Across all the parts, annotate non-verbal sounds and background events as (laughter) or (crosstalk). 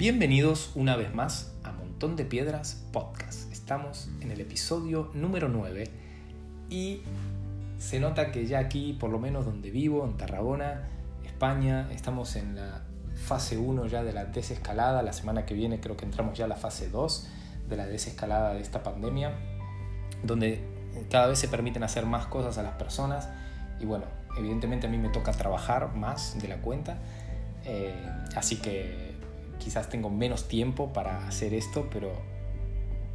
Bienvenidos una vez más a Montón de Piedras Podcast. Estamos en el episodio número 9 y se nota que ya aquí, por lo menos donde vivo, en Tarragona, España, estamos en la fase 1 ya de la desescalada. La semana que viene creo que entramos ya a la fase 2 de la desescalada de esta pandemia, donde cada vez se permiten hacer más cosas a las personas y bueno, evidentemente a mí me toca trabajar más de la cuenta, eh, así que quizás tengo menos tiempo para hacer esto, pero,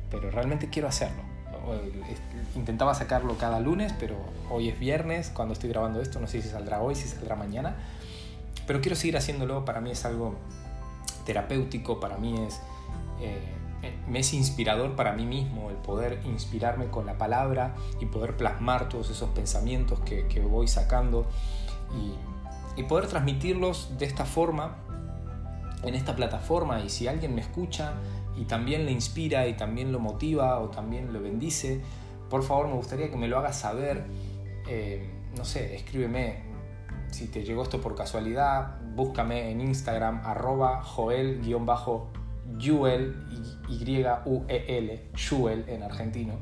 pero realmente quiero hacerlo. Intentaba sacarlo cada lunes, pero hoy es viernes, cuando estoy grabando esto, no sé si saldrá hoy, si saldrá mañana, pero quiero seguir haciéndolo, para mí es algo terapéutico, para mí es... Eh, me es inspirador para mí mismo el poder inspirarme con la palabra y poder plasmar todos esos pensamientos que, que voy sacando y, y, poder transmitirlos de esta forma en esta plataforma y si alguien me escucha y también le inspira y también lo motiva o también lo bendice, por favor me gustaría que me lo hagas saber. Eh, no sé, escríbeme si te llegó esto por casualidad, búscame en Instagram arroba joel-yuel, Y-U-E-L, Yuel en argentino.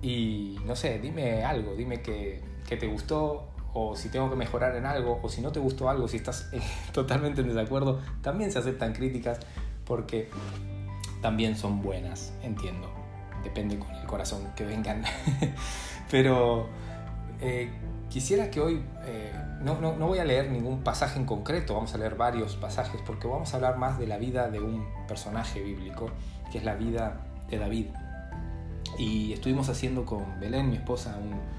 Y no sé, dime algo, dime que, que te gustó, o si tengo que mejorar en algo, o si no te gustó algo, si estás eh, (laughs) totalmente en desacuerdo, también se aceptan críticas porque también son buenas, entiendo. Depende con el corazón que vengan. (laughs) Pero eh, quisiera que hoy, eh, no, no, no voy a leer ningún pasaje en concreto, vamos a leer varios pasajes porque vamos a hablar más de la vida de un personaje bíblico, que es la vida de David. Y estuvimos haciendo con Belén, mi esposa, un,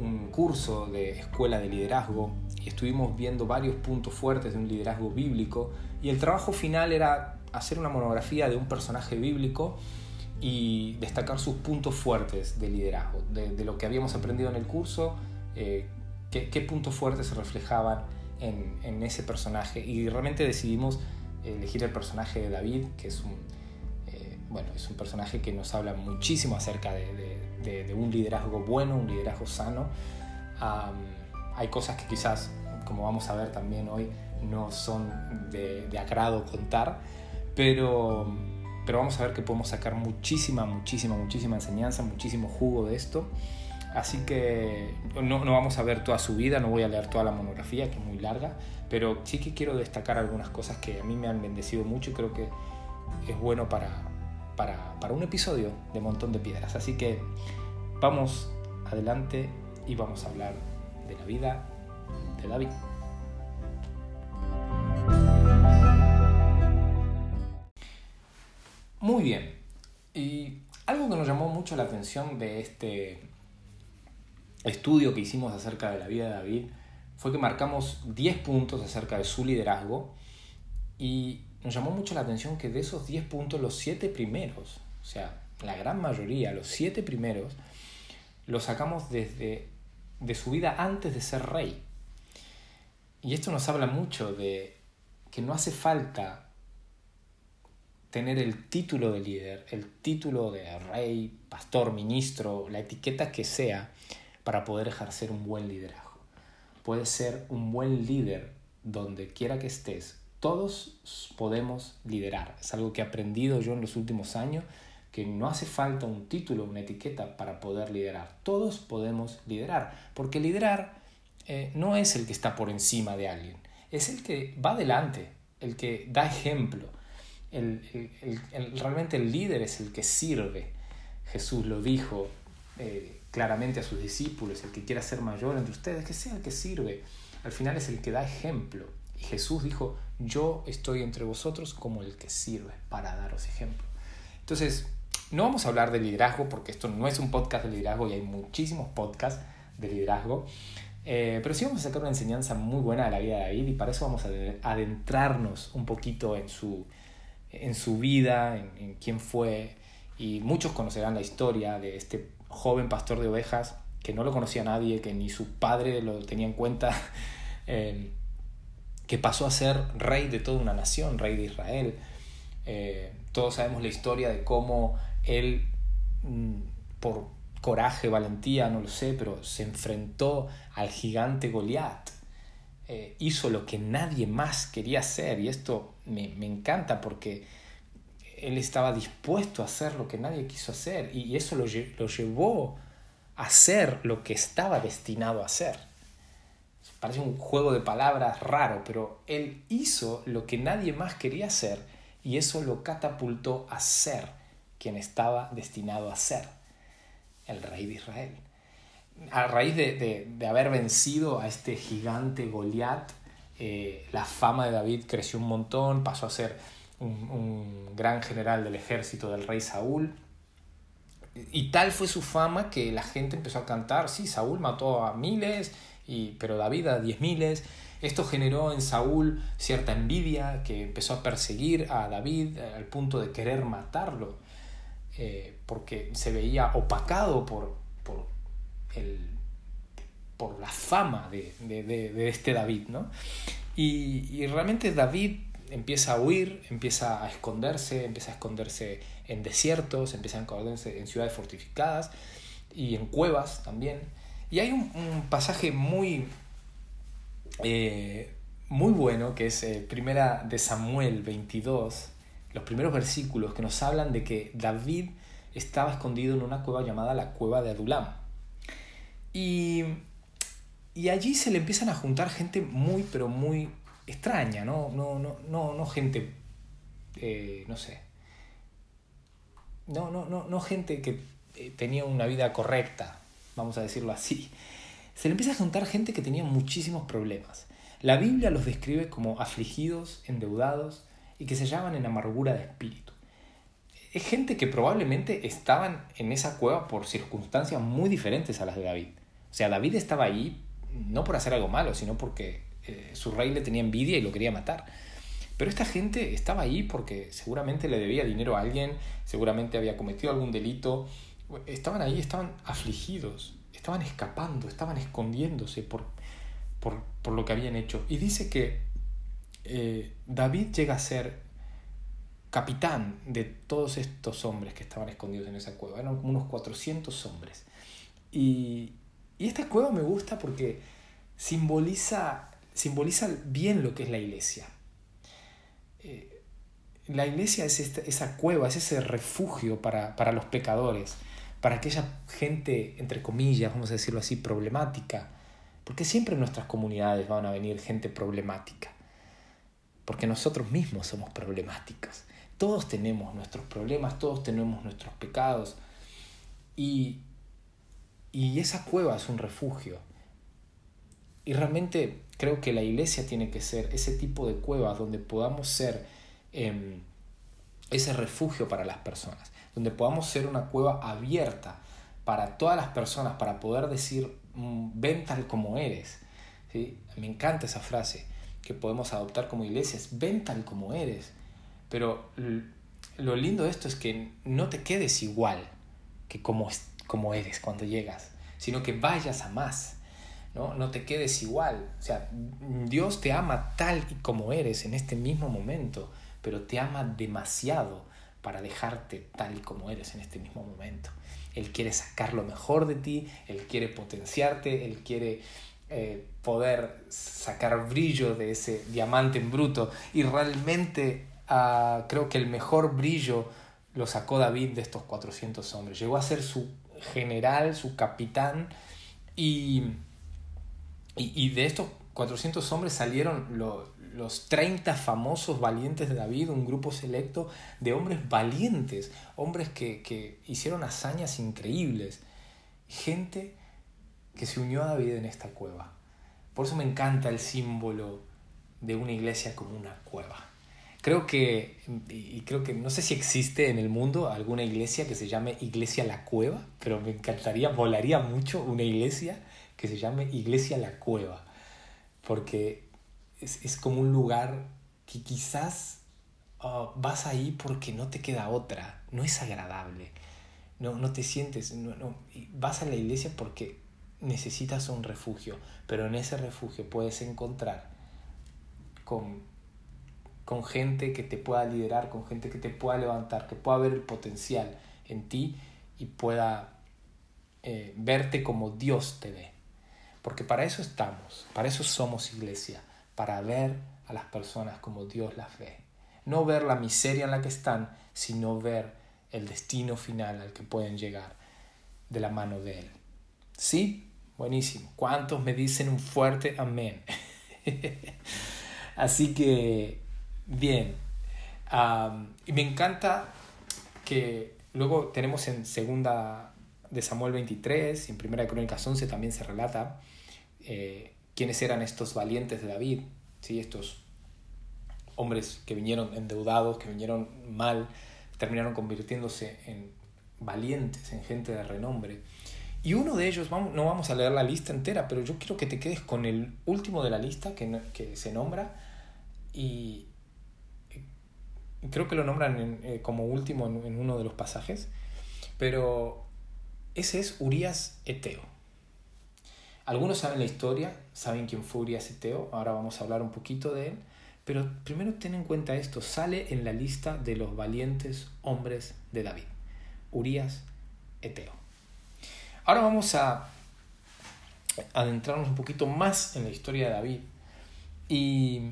un curso de escuela de liderazgo y estuvimos viendo varios puntos fuertes de un liderazgo bíblico y el trabajo final era hacer una monografía de un personaje bíblico y destacar sus puntos fuertes de liderazgo, de, lo que habíamos aprendido en el curso, eh, qué, puntos fuertes se reflejaban en, ese personaje y realmente decidimos elegir el personaje de David, que es un, eh, bueno, es un personaje que nos habla muchísimo acerca de, un liderazgo bueno, un liderazgo sano. hay cosas que quizás, como vamos a ver también hoy, no son de, de agrado contar, pero, pero vamos a ver que podemos sacar muchísima, muchísima, muchísima enseñanza, muchísimo jugo de esto. Así que no, no, vamos a ver toda su vida, no voy a leer toda la monografía, que es muy larga, pero sí que quiero destacar algunas cosas que a mí me han bendecido mucho y creo que es bueno para, para, para un episodio de Montón de Piedras. Así que vamos adelante y vamos a hablar de la vida de David. Muy bien. Y algo que nos llamó mucho la atención de este estudio que hicimos acerca de la vida de David fue que marcamos 10 puntos acerca de su liderazgo y nos llamó mucho la atención que de esos 10 puntos, los 7 primeros, o sea, la gran mayoría, los 7 primeros, los sacamos desde de su vida antes de ser rey. Y esto nos habla mucho de que no hace falta tener el título de líder, el título de rey, pastor, ministro, la etiqueta que sea, para poder ejercer un buen liderazgo. Puedes ser un buen líder donde quiera que estés, todos podemos liderar. Es algo que he aprendido yo en los últimos años, que no hace falta un título, una etiqueta para poder liderar. Todos podemos liderar, porque liderar eh, no es el que está por encima de alguien, es el que va adelante, el que da ejemplo. Realmente el líder es el que sirve. Jesús lo dijo eh, claramente a sus discípulos, el que quiera ser mayor entre ustedes, que sea el que sirve. Al final es el que da ejemplo. Y Jesús dijo, yo estoy entre vosotros como el que sirve para daros ejemplo. Entonces, no vamos a hablar de liderazgo porque esto no es un podcast de liderazgo y hay muchísimos podcasts de liderazgo. Eh, pero sí vamos a sacar una enseñanza muy buena de la vida de David y para eso vamos a adentrarnos un poquito en su, en su vida, en, quién fue. Y muchos conocerán la historia de este joven pastor de ovejas que no lo conocía nadie, que ni su padre lo tenía en cuenta. (laughs) Eh, que pasó a ser rey de toda una nación, rey de Israel. Eh, todos sabemos la historia de cómo él, mm, por coraje, valentía, no lo sé, pero se enfrentó al gigante Goliat. eh, hizo lo que nadie más quería hacer y esto me, encanta porque él estaba dispuesto a hacer lo que nadie quiso hacer y eso lo, lo llevó a hacer lo que estaba destinado a hacer. Parece un juego de palabras raro, pero él hizo lo que nadie más quería hacer y eso lo catapultó a ser quien estaba destinado a ser, el rey de Israel a raíz de, haber vencido a este gigante Goliat, eh, la fama de David creció un montón, pasó a ser un, gran general del ejército del rey Saúl. Y tal fue su fama que la gente empezó a cantar, sí, Saúl mató a miles, y, pero David a diez miles. Esto generó en Saúl cierta envidia que empezó a perseguir a David al punto de querer matarlo, eh, porque se veía opacado por, por por la fama de, este David, ¿no? Y, realmente David empieza a huir, empieza a esconderse, empieza a esconderse en desiertos, empieza a esconderse en ciudades fortificadas y en cuevas también. Y hay un, pasaje muy, eh, muy bueno que es eh, Primera de Samuel 22, los primeros versículos que nos hablan de que David estaba escondido en una cueva llamada la cueva de Adulam. Y, allí se le empiezan a juntar gente muy, pero muy extraña, ¿no? No, no, no, no gente, eh, no sé, no, no, no, no gente que eh, tenía una vida correcta, vamos a decirlo así. Se le empieza a juntar gente que tenía muchísimos problemas. La Biblia los describe como afligidos, endeudados y que se llaman en amargura de espíritu. Es gente que probablemente estaban en esa cueva por circunstancias muy diferentes a las de David. O sea, David estaba ahí no por hacer algo malo, sino porque eh, su rey le tenía envidia y lo quería matar. Pero esta gente estaba ahí porque seguramente le debía dinero a alguien, seguramente había cometido algún delito. Estaban ahí, estaban afligidos, estaban escapando, estaban escondiéndose por, por, lo que habían hecho. Y dice que eh, David llega a ser capitán de todos estos hombres que estaban escondidos en esa cueva. Eran como unos 400 hombres. Y, y esta cueva me gusta porque simboliza, simboliza bien lo que es la iglesia. Eh, la iglesia es esa cueva, es ese refugio para, para los pecadores, para aquella gente, entre comillas, vamos a decirlo así, problemática. Porque siempre en nuestras comunidades van a venir gente problemática. Porque nosotros mismos somos problemáticos. Todos tenemos nuestros problemas, todos tenemos nuestros pecados. Y y esa cueva es un refugio. Y realmente creo que la iglesia tiene que ser ese tipo de cueva donde podamos ser em, ese refugio para las personas, donde podamos ser una cueva abierta para todas las personas, para poder decir, mm, ven tal como eres. ¿Sí? Me encanta esa frase que podemos adoptar como iglesias, ven tal como eres. Pero lo lindo de esto es que no te quedes igual que como como eres cuando llegas, sino que vayas a más. ¿no? no te quedes igual. O sea, Dios te ama tal y como eres en este mismo momento, pero te ama demasiado para dejarte tal como eres en este mismo momento. Él quiere sacar lo mejor de ti, Él quiere potenciarte, Él quiere eh, poder sacar brillo de ese diamante en bruto. Y realmente ah, creo que el mejor brillo lo sacó David de estos 400 hombres. Llegó a ser su general, su capitán, y, y, de estos 400 hombres salieron los 30 famosos valientes de David, un grupo selecto de hombres valientes, hombres que, que hicieron hazañas increíbles, gente que se unió a David en esta cueva. Por eso me encanta el símbolo de una iglesia como una cueva. Creo que, y creo que, no sé si existe en el mundo alguna iglesia que se llame Iglesia La Cueva, pero me encantaría, volaría mucho una iglesia que se llame Iglesia La Cueva, porque es, como un lugar que quizás ah, vas ahí porque no te queda otra, no es agradable, no, no te sientes, no, no, vas a la iglesia porque necesitas un refugio, pero en ese refugio puedes encontrar con con gente que te pueda liderar, con gente que te pueda levantar, que pueda ver el potencial en ti y pueda eh, verte como Dios te ve. Porque para eso estamos, para eso somos iglesia, para ver a las personas como Dios las ve. No ver la miseria en la que están, sino ver el destino final al que pueden llegar de la mano de Él. ¿Sí? Buenísimo. ¿Cuántos me dicen un fuerte amén? (laughs) Así que, bien. y me encanta que luego tenemos en segunda de Samuel 23 y en primera de Crónicas 11 también se relata eh, quiénes eran estos valientes de David, ¿sí? estos hombres que vinieron endeudados, que vinieron mal, terminaron convirtiéndose en valientes, en gente de renombre. Y uno de ellos, no vamos a leer la lista entera, pero yo quiero que te quedes con el último de la lista que, que se nombra y creo que lo nombran eh, como último en, en, uno de los pasajes, pero ese es Urias Eteo. Algunos saben la historia, saben quién fue Urias Eteo, ahora vamos a hablar un poquito de él, pero primero ten en cuenta esto, sale en la lista de los valientes hombres de David, Urias Eteo. Ahora vamos a adentrarnos un poquito más en la historia de David. Y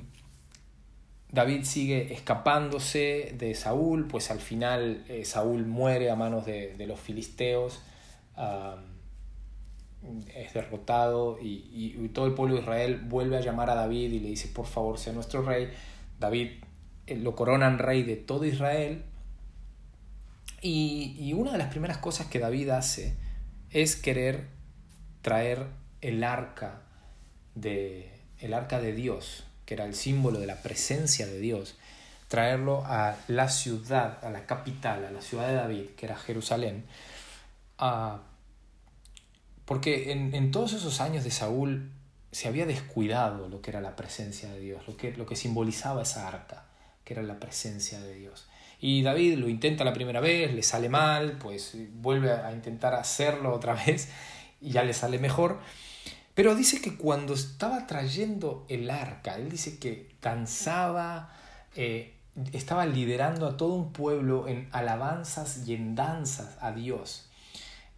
David sigue escapándose de Saúl, pues al final eh, Saúl muere a manos de, los filisteos, es derrotado y, todo el pueblo de Israel vuelve a llamar a David y le dice, por favor, sea nuestro rey. David eh, lo coronan rey de todo Israel. Y, y una de las primeras cosas que David hace es querer traer el arca de, el arca de Dios, que era el símbolo de la presencia de Dios, traerlo a la ciudad, a la capital, a la ciudad de David, que era Jerusalén, porque en, todos esos años de Saúl se había descuidado lo que era la presencia de Dios, lo que, lo que simbolizaba esa arca, que era la presencia de Dios. Y David lo intenta la primera vez, le sale mal, pues vuelve a intentar hacerlo otra (laughs) vez y ya le sale mejor. Pero dice que cuando estaba trayendo el arca, él dice que danzaba, eh, estaba liderando a todo un pueblo en alabanzas y en danzas a Dios.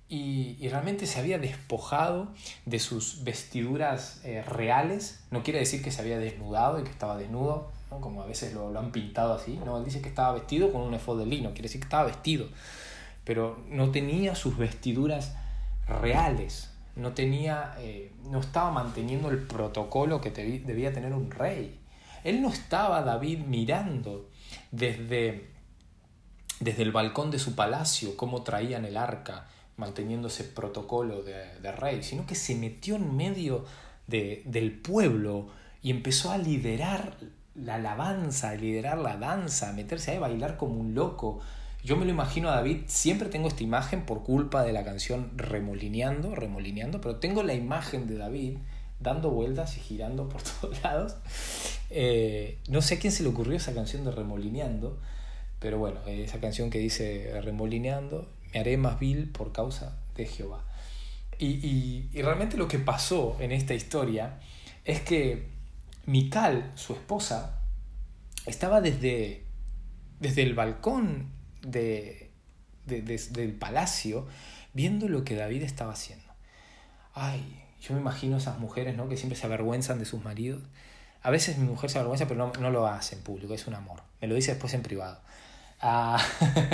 Y, realmente se había despojado de sus vestiduras eh, reales. No quiere decir que se había desnudado y que estaba desnudo, como a veces lo, han pintado así. No, él dice que estaba vestido con un efod de lino, quiere decir que estaba vestido, pero no tenía sus vestiduras reales, no, tenía, eh, no estaba manteniendo el protocolo que debía tener un rey. Él no estaba, David, mirando desde, desde el balcón de su palacio cómo traían el arca, manteniendo ese protocolo de, rey, sino que se metió en medio de, del pueblo y empezó a liderar la alabanza, liderar la danza, meterse ahí a bailar como un loco. Yo me lo imagino a David, siempre tengo esta imagen por culpa de la canción Remolineando, Remolineando, pero tengo la imagen de David dando vueltas y girando por (laughs) todos lados. Eh, no sé a quién se le ocurrió esa canción de Remolineando, pero bueno, esa canción que dice Remolineando, me haré más vil por causa de Jehová. Y, realmente lo que pasó en esta historia es que Mical, su esposa, estaba desde, desde el balcón de, del palacio viendo lo que David estaba haciendo. Ay, yo me imagino esas mujeres ¿no? que siempre se avergüenzan de sus maridos. A veces mi mujer se avergüenza, pero no, lo hace en público, es un amor. Me lo dice después en privado. Ah,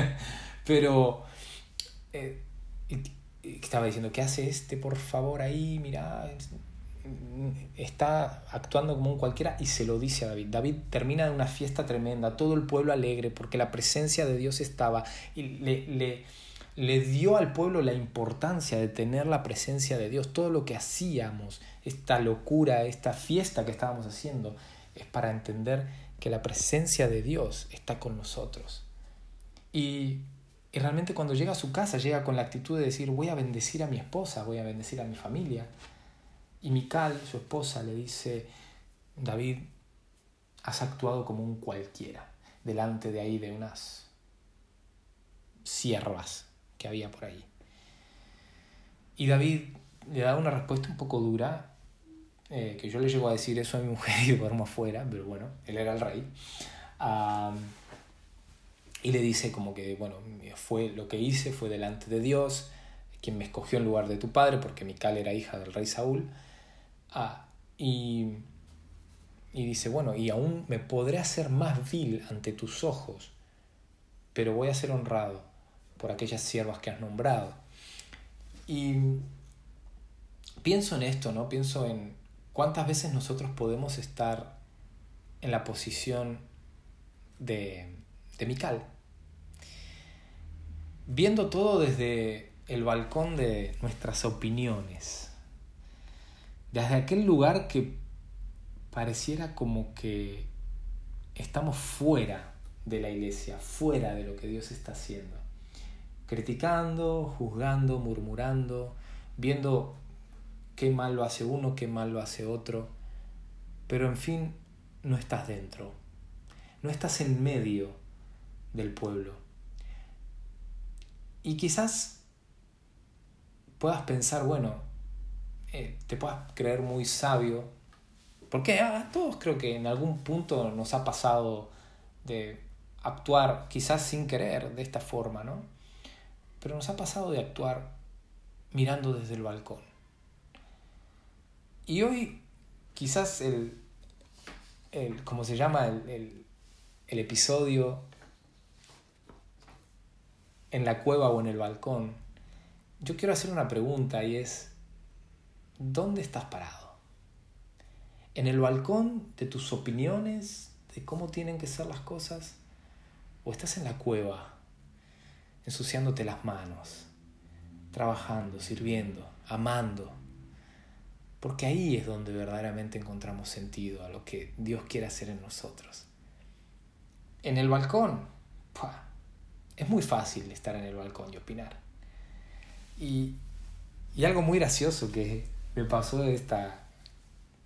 (laughs) pero eh, estaba diciendo, ¿qué hace este, por favor, ahí? Mira, está actuando como un cualquiera y se lo dice a David. David termina de una fiesta tremenda, todo el pueblo alegre porque la presencia de Dios estaba y le, le, le dio al pueblo la importancia de tener la presencia de Dios. Todo lo que hacíamos, esta locura, esta fiesta que estábamos haciendo, es para entender que la presencia de Dios está con nosotros. Y, y realmente cuando llega a su casa, llega con la actitud de decir, voy a bendecir a mi esposa, voy a bendecir a mi familia, y Mical, su esposa, le dice, David, has actuado como un cualquiera, delante de ahí de unas siervas que había por ahí. Y David le da una respuesta un poco dura, eh, que yo le llego a decir eso a mi (laughs) mujer y duermo afuera, pero bueno, él era el rey. Y le dice como que, bueno, fue lo que hice fue delante de Dios, quien me escogió en lugar de tu padre, porque Mical era hija del rey Saúl. Ah, y, y dice, bueno, y aún me podré hacer más vil ante tus ojos, pero voy a ser honrado por aquellas siervas que has nombrado. Y pienso en esto, ¿no? Pienso en cuántas veces nosotros podemos estar en la posición de, de Mical, viendo todo desde el balcón de nuestras opiniones, desde aquel lugar que pareciera como que estamos fuera de la iglesia, fuera de lo que Dios está haciendo, criticando, juzgando, murmurando, viendo qué mal lo hace uno, qué mal lo hace otro, pero en fin, no estás dentro, no estás en medio del pueblo. Y quizás puedas pensar, bueno, eh, te puedas creer muy sabio, porque a todos creo que en algún punto nos ha pasado de actuar quizás sin querer de esta forma, ¿no? Pero nos ha pasado de actuar mirando desde el balcón. Y hoy quizás el, el ¿cómo se llama? El, el episodio en la cueva o en el balcón, yo quiero hacer una pregunta y es, ¿dónde estás parado? ¿En el balcón de tus opiniones, de cómo tienen que ser las cosas? ¿O estás en la cueva, ensuciándote las manos, trabajando, sirviendo, amando? Porque ahí es donde verdaderamente encontramos sentido a lo que Dios quiere hacer en nosotros. En el balcón, es muy fácil estar en el balcón y opinar. Y, y algo muy gracioso que me pasó de esta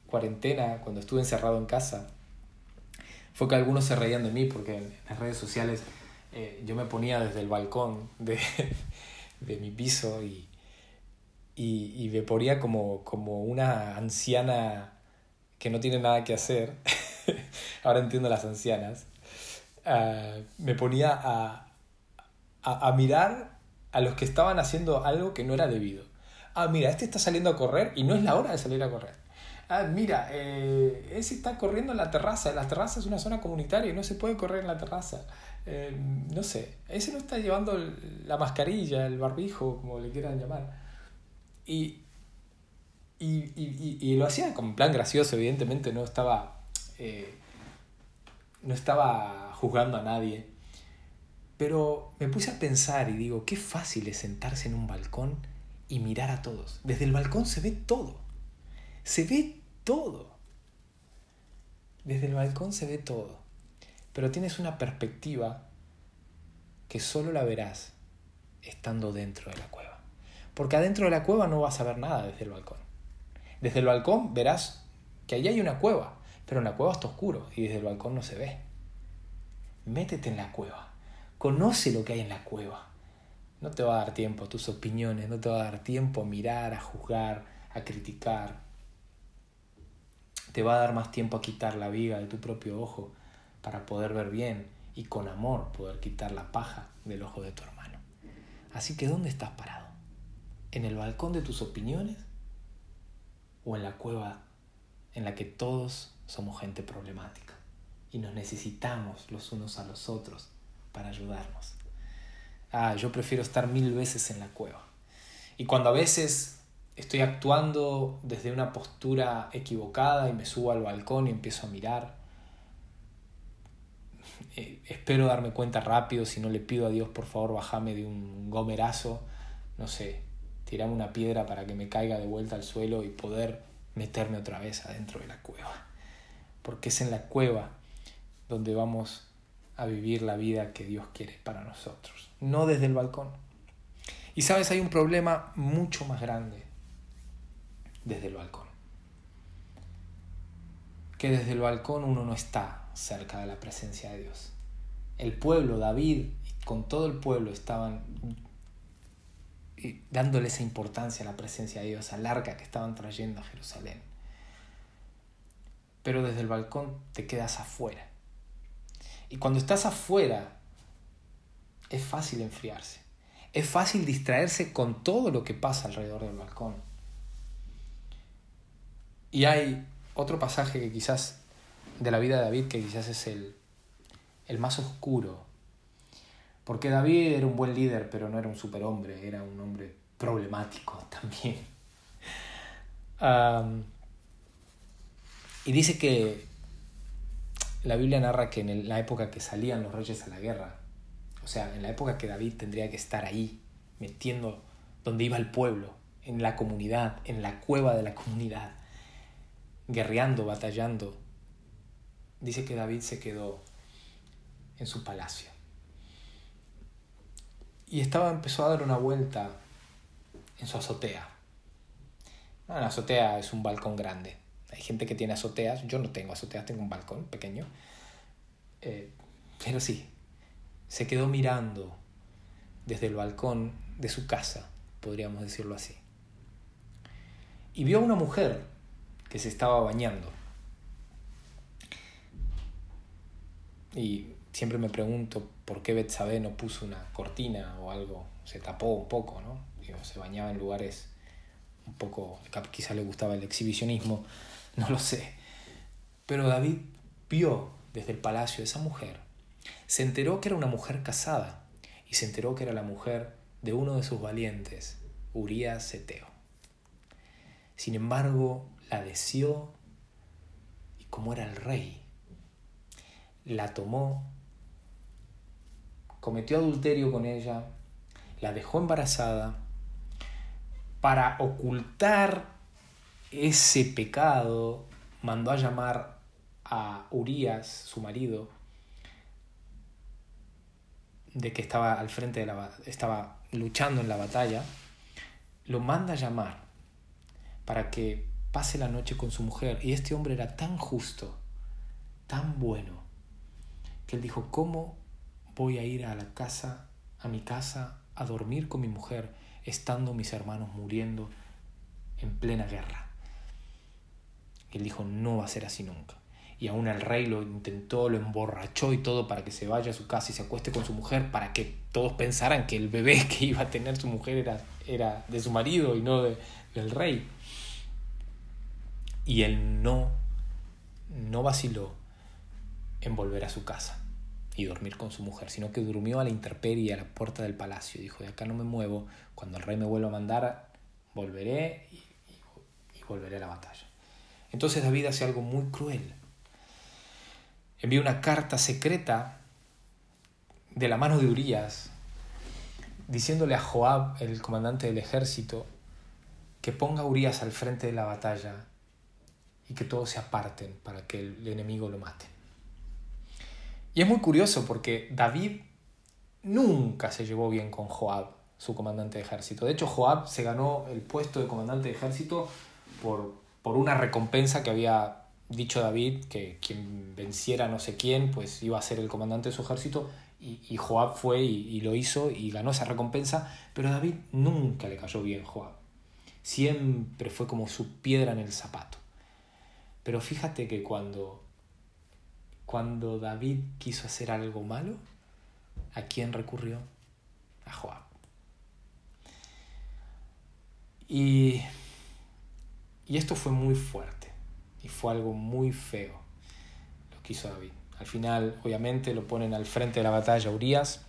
cuarentena, cuando estuve encerrado en casa, fue que algunos se reían de mí porque en las redes sociales eh, yo me ponía desde el balcón de, (laughs) de mi piso y, y, y, me ponía como, como una anciana que no tiene nada que hacer. (laughs) Ahora entiendo las ancianas. Ah, me ponía a, a, mirar a los que estaban haciendo algo que no era debido. Ah, mira, este está saliendo a correr y no es la hora de salir a correr. Ah, mira, eh, ese está corriendo en la terraza. La terraza es una zona comunitaria y no se puede correr en la terraza. Eh, no sé, ese no está llevando la mascarilla, el barbijo, como le quieran llamar. Y, y, y, y lo hacía con plan gracioso, evidentemente no estaba, eh, no estaba juzgando a nadie. Pero me puse a pensar y digo, qué fácil es sentarse en un balcón y mirar a todos. Desde el balcón se ve todo. Se ve todo. Desde el balcón se ve todo. Pero tienes una perspectiva que solo la verás estando dentro de la cueva. Porque adentro de la cueva no vas a ver nada desde el balcón. Desde el balcón verás que allí hay una cueva, pero en la cueva está oscuro y desde el balcón no se ve. Métete en la cueva Conoce lo que hay en la cueva. No te va a dar tiempo a tus opiniones, no te va a dar tiempo a mirar, a juzgar, a criticar. Te va a dar más tiempo a quitar la viga de tu propio ojo para poder ver bien y con amor poder quitar la paja del ojo de tu hermano. Así que ¿dónde estás parado? ¿En el balcón de tus opiniones? ¿O en la cueva en la que todos somos gente problemática y nos necesitamos los unos a los otros para ayudarnos. Ah, yo prefiero estar mil veces en la cueva. Y cuando a veces estoy actuando desde una postura equivocada y me subo al balcón y empiezo a mirar, (laughs) eh, espero darme cuenta rápido, si no le pido a Dios por favor bajame de un gomerazo, no sé, tirame una piedra para que me caiga de vuelta al suelo y poder meterme otra vez adentro de la cueva. Porque es en la cueva donde vamos a vivir la vida que Dios quiere para nosotros, no desde el balcón. Y sabes, hay un problema mucho más grande desde el balcón. Que desde el balcón uno no está cerca de la presencia de Dios. El pueblo, David, con todo el pueblo estaban dándole esa importancia a la presencia de Dios, al arca que estaban trayendo a Jerusalén. Pero desde el balcón te quedas afuera y cuando estás afuera, es fácil enfriarse. Es fácil distraerse con todo lo que pasa alrededor del balcón. Y hay otro pasaje que quizás de la vida de David que quizás es el, el más oscuro. Porque David era un buen líder, pero no era un superhombre, era un hombre problemático (laughs) también. y dice que la Biblia narra que en la época que salían los reyes a la guerra, o sea, en la época que David tendría que estar ahí, metiendo donde iba el pueblo, en la comunidad, en la cueva de la comunidad, guerreando, batallando, dice que David se quedó en su palacio. Y estaba, empezó a dar una vuelta en su azotea. la azotea es un balcón grande. Hay gente que tiene azoteas. Yo no tengo azoteas, tengo un balcón pequeño. Eh, pero sí, se quedó mirando desde el balcón de su casa, podríamos decirlo así. Y vio a una mujer que se estaba bañando. Y siempre me pregunto por qué Betsabé no puso una cortina o algo, se tapó un poco, ¿no? se bañaba en lugares un poco, quizá le gustaba el exhibicionismo, (laughs) no lo sé. Pero David vio desde el palacio esa mujer, se enteró que era una mujer casada y se enteró que era la mujer de uno de sus valientes, Urías Eteo. Sin embargo, la deseó y como era el rey, la tomó, cometió adulterio con ella, la dejó embarazada para ocultar ese pecado, mandó a llamar a Urias, su marido, de que estaba al frente de la estaba luchando en la batalla, lo manda a llamar para que pase la noche con su mujer. Y este hombre era tan justo, tan bueno, que él dijo, ¿cómo voy a ir a la casa, a mi casa, a dormir con mi mujer, estando mis hermanos muriendo en plena guerra? Él dijo, no va a ser así nunca. Y aún el rey lo intentó, lo emborrachó y todo para que se vaya a su casa y se acueste con su mujer, para que todos pensaran que el bebé (laughs) que iba a tener su mujer era, era de su marido y no del rey. Y él no, no vaciló en volver a su casa y dormir con su mujer, sino que durmió a la intemperie a la puerta del palacio. Dijo, de acá no me muevo, cuando el rey me vuelva a mandar, volveré y, y volveré a la batalla. Entonces David hace algo muy cruel. Envía una carta secreta de la mano de Urias, diciéndole a Joab, el comandante del ejército, que ponga a Urias al frente de la batalla y que todos se aparten para que el enemigo lo mate. Y es muy curioso porque David nunca se llevó bien con Joab, su comandante de ejército. De hecho, Joab se ganó el puesto de comandante de ejército por, por una recompensa que había dicho David, que quien venciera no sé quién, pues iba a ser el comandante de su ejército. Y, Joab fue y, y, lo hizo y ganó esa recompensa, pero a David nunca le cayó bien Joab. Siempre fue como su piedra en el zapato. Pero fíjate que cuando, cuando David quiso hacer algo malo, ¿a quién recurrió? A Joab. Y, y esto fue muy fuerte y fue algo muy feo lo que hizo David. Al final, obviamente, lo ponen al frente de la batalla Urias.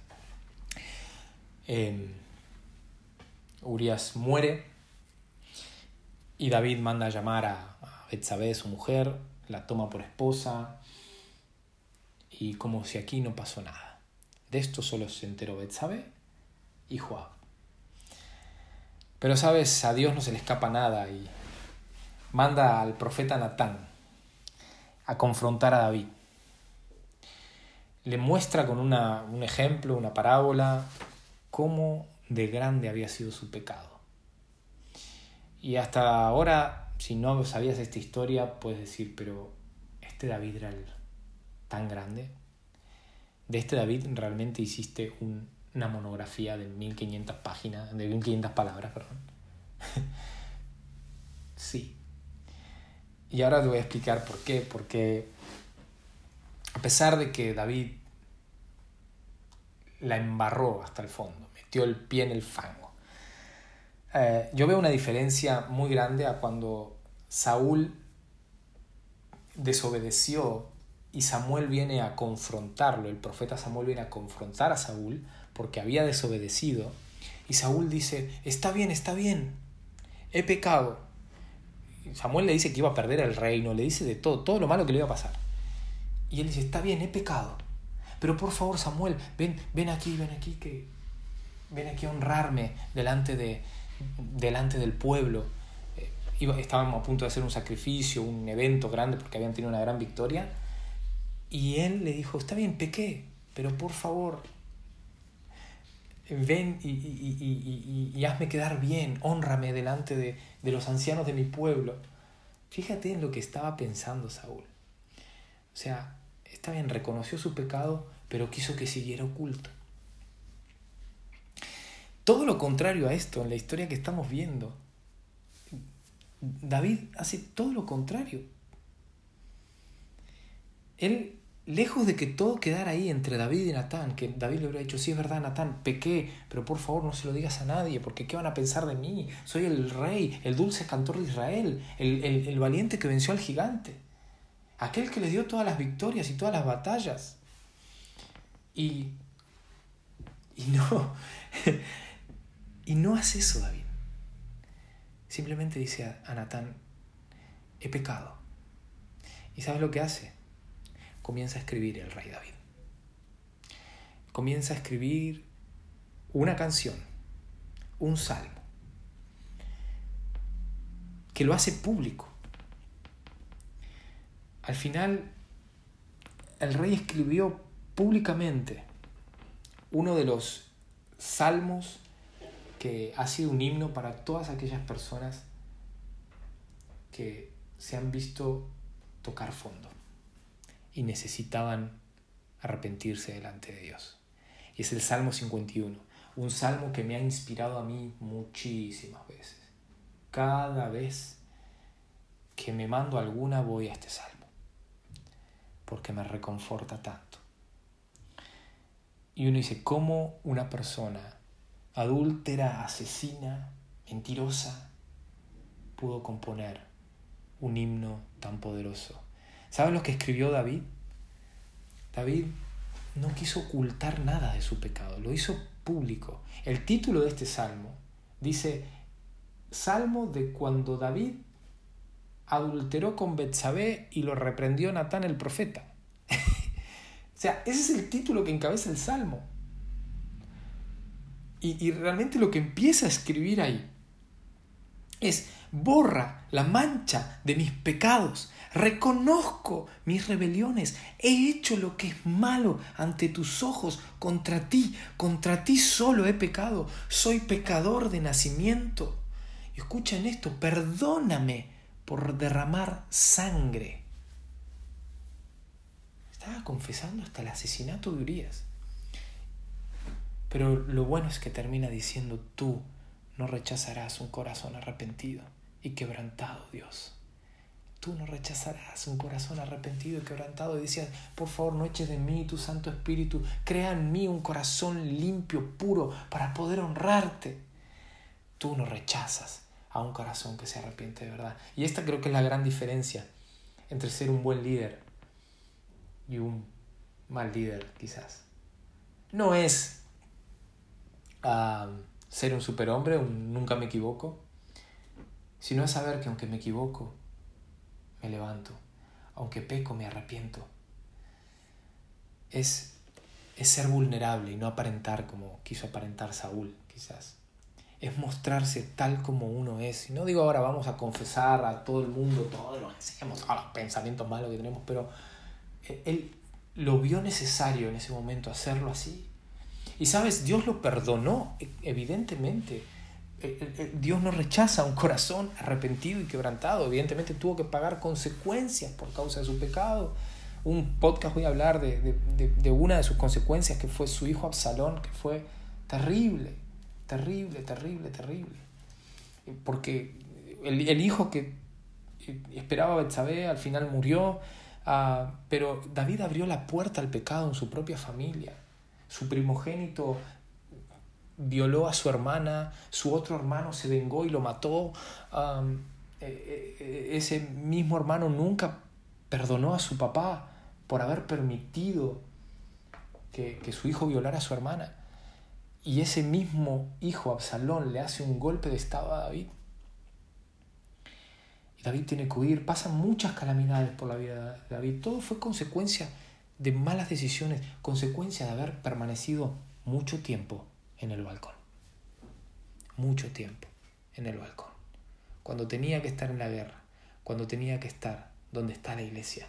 Eh, Urias muere y David manda a llamar a, Betsabé, su mujer, la toma por esposa y como si aquí no pasó nada. De esto solo se enteró Betsabé y Joab. Pero sabes, a Dios no se le escapa nada y manda al profeta Natán a confrontar a David. Le muestra con una, un ejemplo, una parábola, cómo de grande había sido su pecado. Y hasta ahora si no sabías esta historia, puedes decir, pero este David era tan grande. De este David realmente hiciste una monografía de 1500 páginas, de 1500 palabras, perdón. (laughs) sí. Y ahora te voy a explicar por qué. Porque a pesar de que David la embarró hasta el fondo, metió el pie en el fango, eh, yo veo una diferencia muy grande a cuando Saúl desobedeció y Samuel viene a confrontarlo, el profeta Samuel viene a confrontar a Saúl porque había desobedecido, y Saúl dice, está bien, está bien, he pecado. Samuel le dice que iba a perder el reino, le dice de todo, todo lo malo que le iba a pasar. Y él dice, está bien, he pecado. Pero por favor, Samuel, ven, ven aquí, ven aquí, que ven aquí a honrarme delante, de, delante del pueblo. Eh, estábamos a punto de hacer un sacrificio, un evento grande porque habían tenido una gran victoria. Y él le dijo, está bien, pequé, pero por favor, ven y, hazme quedar bien, honrame delante de, de los ancianos de mi pueblo. Fíjate en lo que estaba pensando Saúl. O sea, está bien, reconoció su pecado, pero quiso que siguiera oculto. Todo lo contrario a esto en la historia que estamos viendo. David hace todo lo contrario. Él lejos de que todo quedara ahí entre David y Natán, que David le hubiera dicho, sí es verdad, Natán, pequé, pero por favor no se lo digas a nadie, porque ¿qué van a pensar de mí? Soy el rey, el dulce cantor de Israel, el, el valiente que venció al gigante, aquel que le dio todas las victorias y todas las batallas. Y, y no, (laughs) y no hace eso David. Simplemente dice a Natán, he pecado. ¿Y sabes lo que hace? Comienza a escribir el rey David. Comienza a escribir una canción, un salmo, que lo hace público. Al final, el rey escribió públicamente uno de los salmos que ha sido un himno para todas aquellas personas que se han visto tocar fondo y necesitaban arrepentirse delante de Dios. Y es el Salmo 51, un salmo que me ha inspirado a mí muchísimas veces. Cada vez que me mando alguna voy a este salmo, porque me reconforta tanto. Y uno dice, ¿cómo una persona adúltera, asesina, mentirosa, pudo componer un himno tan poderoso ¿Saben lo que escribió David? David no quiso ocultar nada de su pecado, lo hizo público. El título de este salmo dice, Salmo de cuando David adulteró con Betsabé y lo reprendió Natán el profeta. (laughs) o sea, ese es el título que encabeza el salmo. Y, y realmente lo que empieza a escribir ahí es, borra la mancha de mis pecados, Reconozco mis rebeliones. He hecho lo que es malo ante tus ojos. Contra ti, contra ti solo he pecado. Soy pecador de nacimiento. Escuchen esto, perdóname por derramar sangre. Estaba confesando hasta el asesinato de Urias. Pero lo bueno es que termina diciendo, tú no rechazarás un corazón arrepentido y quebrantado, Dios tú no rechazarás un corazón arrepentido y quebrantado. Y decías, por favor, no eches de mí tu Santo Espíritu, crea en mí un corazón limpio, puro, para poder honrarte. Tú no rechazas a un corazón que se arrepiente de verdad. Y esta creo que es la gran diferencia entre ser un buen líder y un mal líder, quizás. No es ser un superhombre, un nunca me equivoco, sino es saber que aunque me equivoco, me levanto. Aunque peco, me arrepiento. Es, es ser vulnerable y no aparentar como quiso aparentar Saúl, quizás. Es mostrarse tal como uno es. Y no digo ahora vamos a confesar a todo el mundo todo lo que hacemos, todos los pensamientos malos que tenemos, pero él lo vio necesario en ese momento hacerlo así. Y sabes, Dios lo perdonó, evidentemente eh, eh, Dios no rechaza un corazón arrepentido y quebrantado. Evidentemente tuvo que pagar consecuencias por causa de su pecado. Un podcast voy a hablar de, de, una de sus consecuencias que fue su hijo Absalón, que fue terrible, terrible, terrible, terrible. Porque el, el hijo que esperaba Betsabé al final murió, ah, pero David abrió la puerta al pecado en su propia familia. Su primogénito violó a su hermana, su otro hermano se vengó y lo mató, e, e, e, ese mismo hermano nunca perdonó a su papá por haber permitido que, que su hijo violara a su hermana. Y ese mismo hijo, Absalón, le hace un golpe de estado a David. David tiene que huir. Pasan muchas calamidades por la vida de David. Todo fue consecuencia de malas decisiones, consecuencia de haber permanecido mucho tiempo en el balcón. Mucho tiempo en el balcón. Cuando tenía que estar en la guerra, cuando tenía que estar donde está la iglesia.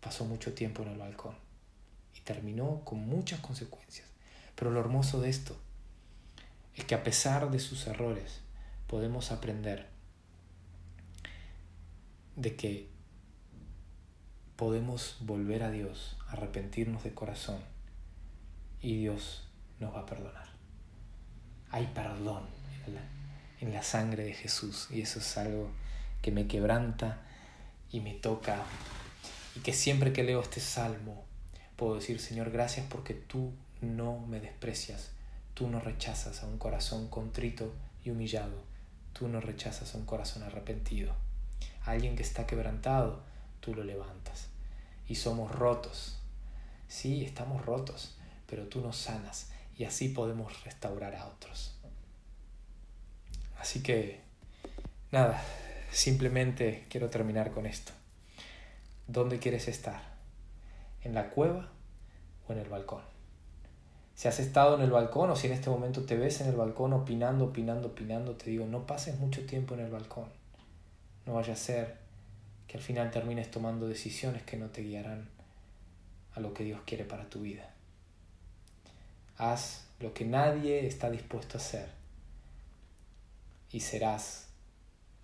Pasó mucho tiempo en el balcón y terminó con muchas consecuencias. Pero lo hermoso de esto es que a pesar de sus errores podemos aprender de que podemos volver a Dios, arrepentirnos de corazón y Dios nos va a perdonar. Hay perdón en la, sangre de Jesús y eso es algo que me quebranta y me toca y que siempre que leo este salmo puedo decir, Señor, gracias porque tú no me desprecias, tú no rechazas a un corazón contrito y humillado, tú no rechazas a un corazón arrepentido. A alguien que está quebrantado, tú lo levantas. Y somos rotos. Sí, estamos rotos, pero tú nos sanas y así podemos restaurar a otros. Así que, nada, simplemente quiero terminar con esto. ¿Dónde quieres estar? ¿En la cueva o en el balcón? Si has estado en el balcón o si en este momento te ves en el balcón opinando, opinando, opinando, te digo, no pases mucho tiempo en el balcón. No vaya a ser que al final termines tomando decisiones que no te guiarán a lo que Dios quiere para tu vida. Haz lo que nadie está dispuesto a hacer y serás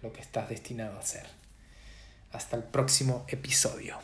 lo que estás destinado a hacer. Hasta el próximo episodio.